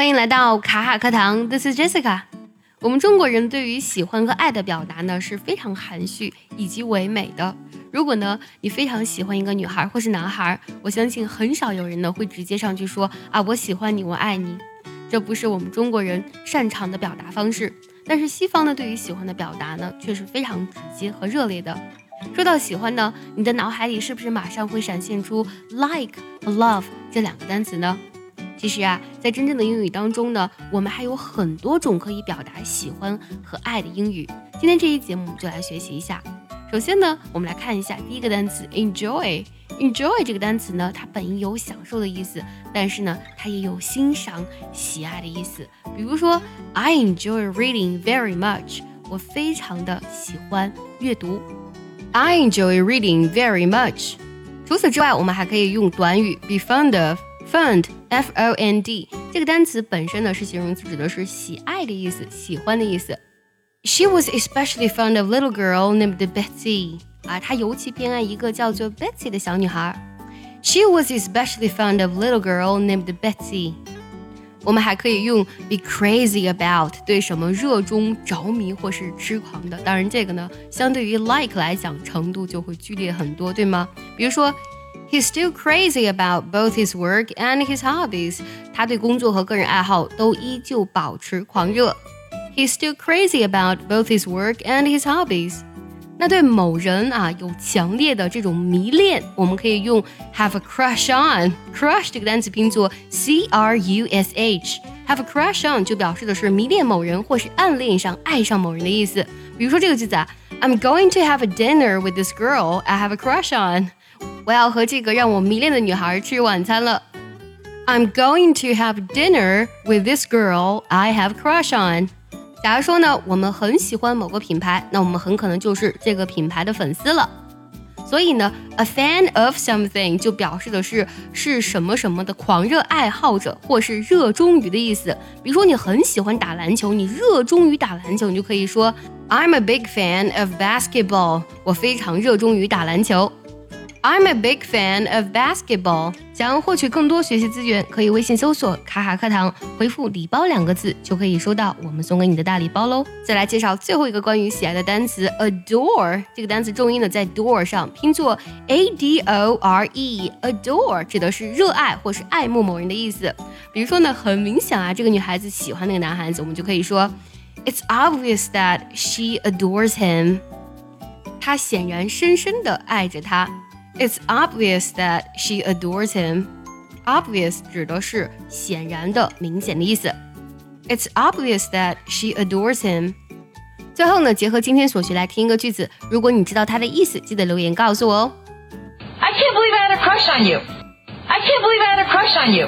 欢迎来到卡卡课堂，This is Jessica。我们中国人对于喜欢和爱的表达呢是非常含蓄以及唯美的。如果呢你非常喜欢一个女孩或是男孩，我相信很少有人呢会直接上去说啊我喜欢你，我爱你。这不是我们中国人擅长的表达方式。但是西方呢对于喜欢的表达呢却是非常直接和热烈的。说到喜欢呢，你的脑海里是不是马上会闪现出 like 和 love 这两个单词呢？其实啊，在真正的英语当中呢，我们还有很多种可以表达喜欢和爱的英语。今天这一节目就来学习一下。首先呢，我们来看一下第一个单词 enjoy。enjoy 这个单词呢，它本意有享受的意思，但是呢，它也有欣赏、喜爱的意思。比如说，I enjoy reading very much。我非常的喜欢阅读。I enjoy reading very much。除此之外，我们还可以用短语 be fond of。Fond，f o n d，这个单词本身呢是形容词，指的是喜爱的意思，喜欢的意思。She was especially fond of little girl named Betsy。啊，她尤其偏爱一个叫做 Betsy 的小女孩。She was especially fond of little girl named Betsy。我们还可以用 be crazy about，对什么热衷、着迷或是痴狂的。当然，这个呢，相对于 like 来讲，程度就会剧烈很多，对吗？比如说。 He's still crazy about both his work and his hobbies. 他对工作和个人爱好都依旧保持狂热。He's still crazy about both his work and his hobbies. 那对某人啊有强烈的这种迷恋，我们可以用 have a crush on。crush 这个单词拼作 c r u s h。have a crush on 就表示的是迷恋某人或是暗恋上、爱上某人的意思。比如说这个句子啊，I'm going to have a dinner with this girl I have a crush on。 我要和这个让我迷恋的女孩吃晚餐了。I'm going to have dinner with this girl I have crush on。假如说呢，我们很喜欢某个品牌，那我们很可能就是这个品牌的粉丝了。所以呢，a fan of something 就表示的是是什么什么的狂热爱好者，或是热衷于的意思。比如说，你很喜欢打篮球，你热衷于打篮球，你就可以说 I'm a big fan of basketball。我非常热衷于打篮球。I'm a big fan of basketball。想要获取更多学习资源，可以微信搜索“卡卡课堂”，回复“礼包”两个字，就可以收到我们送给你的大礼包喽。再来介绍最后一个关于喜爱的单词，adore。这个单词重音呢在 door 上，拼作 a d o r e。adore 指的是热爱或是爱慕某人的意思。比如说呢，很明显啊，这个女孩子喜欢那个男孩子，我们就可以说，It's obvious that she adores him。她显然深深的爱着他。It's obvious that she adores him. Obvious 指的是显然的、明显的意思。It's obvious that she adores him. 最后呢，结合今天所学来听一个句子，如果你知道它的意思，记得留言告诉我哦。I can't believe I had a crush on you. I can't believe I had a crush on you.